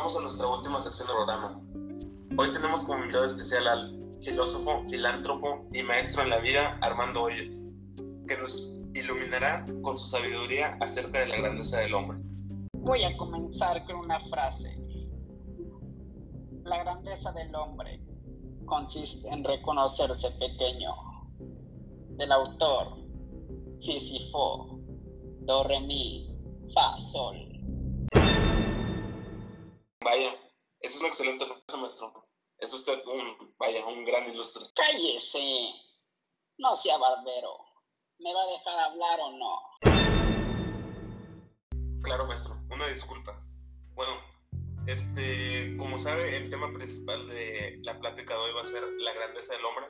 llegamos a nuestra última sección del programa. Hoy tenemos como invitado especial al filósofo, filántropo y maestro en la vida Armando Hoyos, que nos iluminará con su sabiduría acerca de la grandeza del hombre. Voy a comenzar con una frase. La grandeza del hombre consiste en reconocerse pequeño. Del autor Sísifo, Do, Re, Mi, Fa, Sol. Vaya, esa es una excelente frase, maestro. Es usted un, vaya, un gran ilustre. Cállese. No sea barbero. ¿Me va a dejar hablar o no? Claro, maestro. Una disculpa. Bueno, este, como sabe, el tema principal de la plática de hoy va a ser la grandeza del hombre.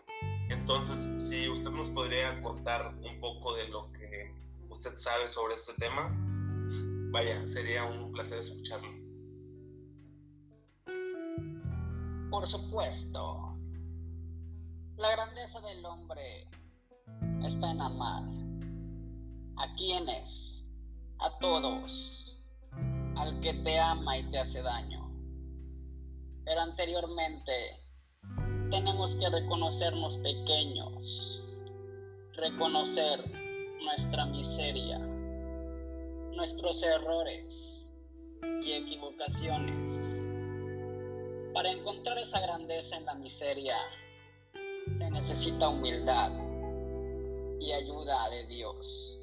Entonces, si usted nos podría contar un poco de lo que usted sabe sobre este tema, vaya, sería un placer escucharlo. Por supuesto. La grandeza del hombre está en amar. ¿A quiénes? A todos. Al que te ama y te hace daño. Pero anteriormente tenemos que reconocernos pequeños. Reconocer nuestra miseria, nuestros errores y equivocaciones. Para encontrar esa grandeza en la miseria se necesita humildad y ayuda de Dios.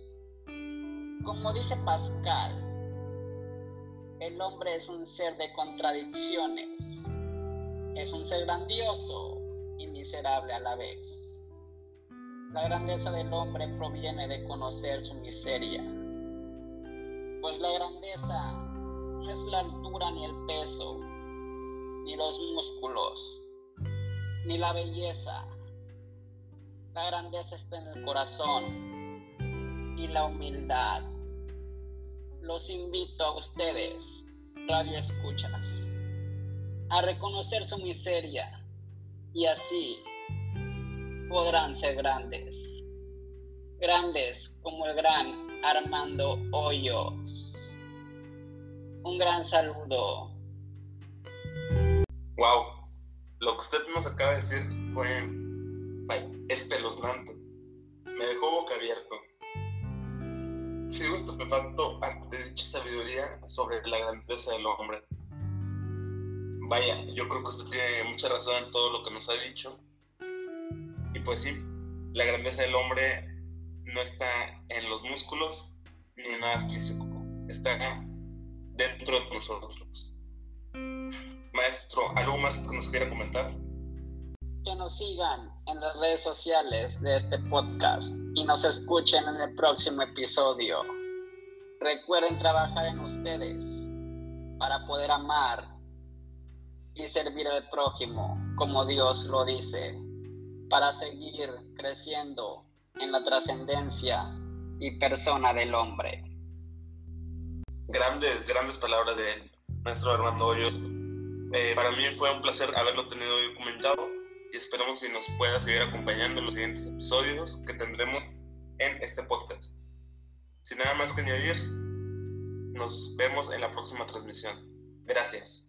Como dice Pascal, el hombre es un ser de contradicciones, es un ser grandioso y miserable a la vez. La grandeza del hombre proviene de conocer su miseria, pues la grandeza no es la altura ni el peso, ni los músculos, ni la belleza. La grandeza está en el corazón y la humildad. Los invito a ustedes, radio escuchas, a reconocer su miseria y así podrán ser grandes. Grandes como el gran Armando Hoyos. Un gran saludo. Wow, lo que usted nos acaba de decir fue espeluznante. Me dejó boca abierto. Sigo estupefacto ante dicha sabiduría sobre la grandeza del hombre. Vaya, yo creo que usted tiene mucha razón en todo lo que nos ha dicho. Y pues sí, la grandeza del hombre no está en los músculos ni en nada físico, está dentro de nosotros. Maestro, ¿algo más que nos quiera comentar? Que nos sigan en las redes sociales de este podcast y nos escuchen en el próximo episodio. Recuerden trabajar en ustedes para poder amar y servir al prójimo como Dios lo dice, para seguir creciendo en la trascendencia y persona del hombre. Grandes, grandes palabras de nuestro Armando Hoyos. Eh, para mí fue un placer haberlo tenido hoy comentado y esperamos que nos pueda seguir acompañando en los siguientes episodios que tendremos en este podcast. Sin nada más que añadir, nos vemos en la próxima transmisión. Gracias.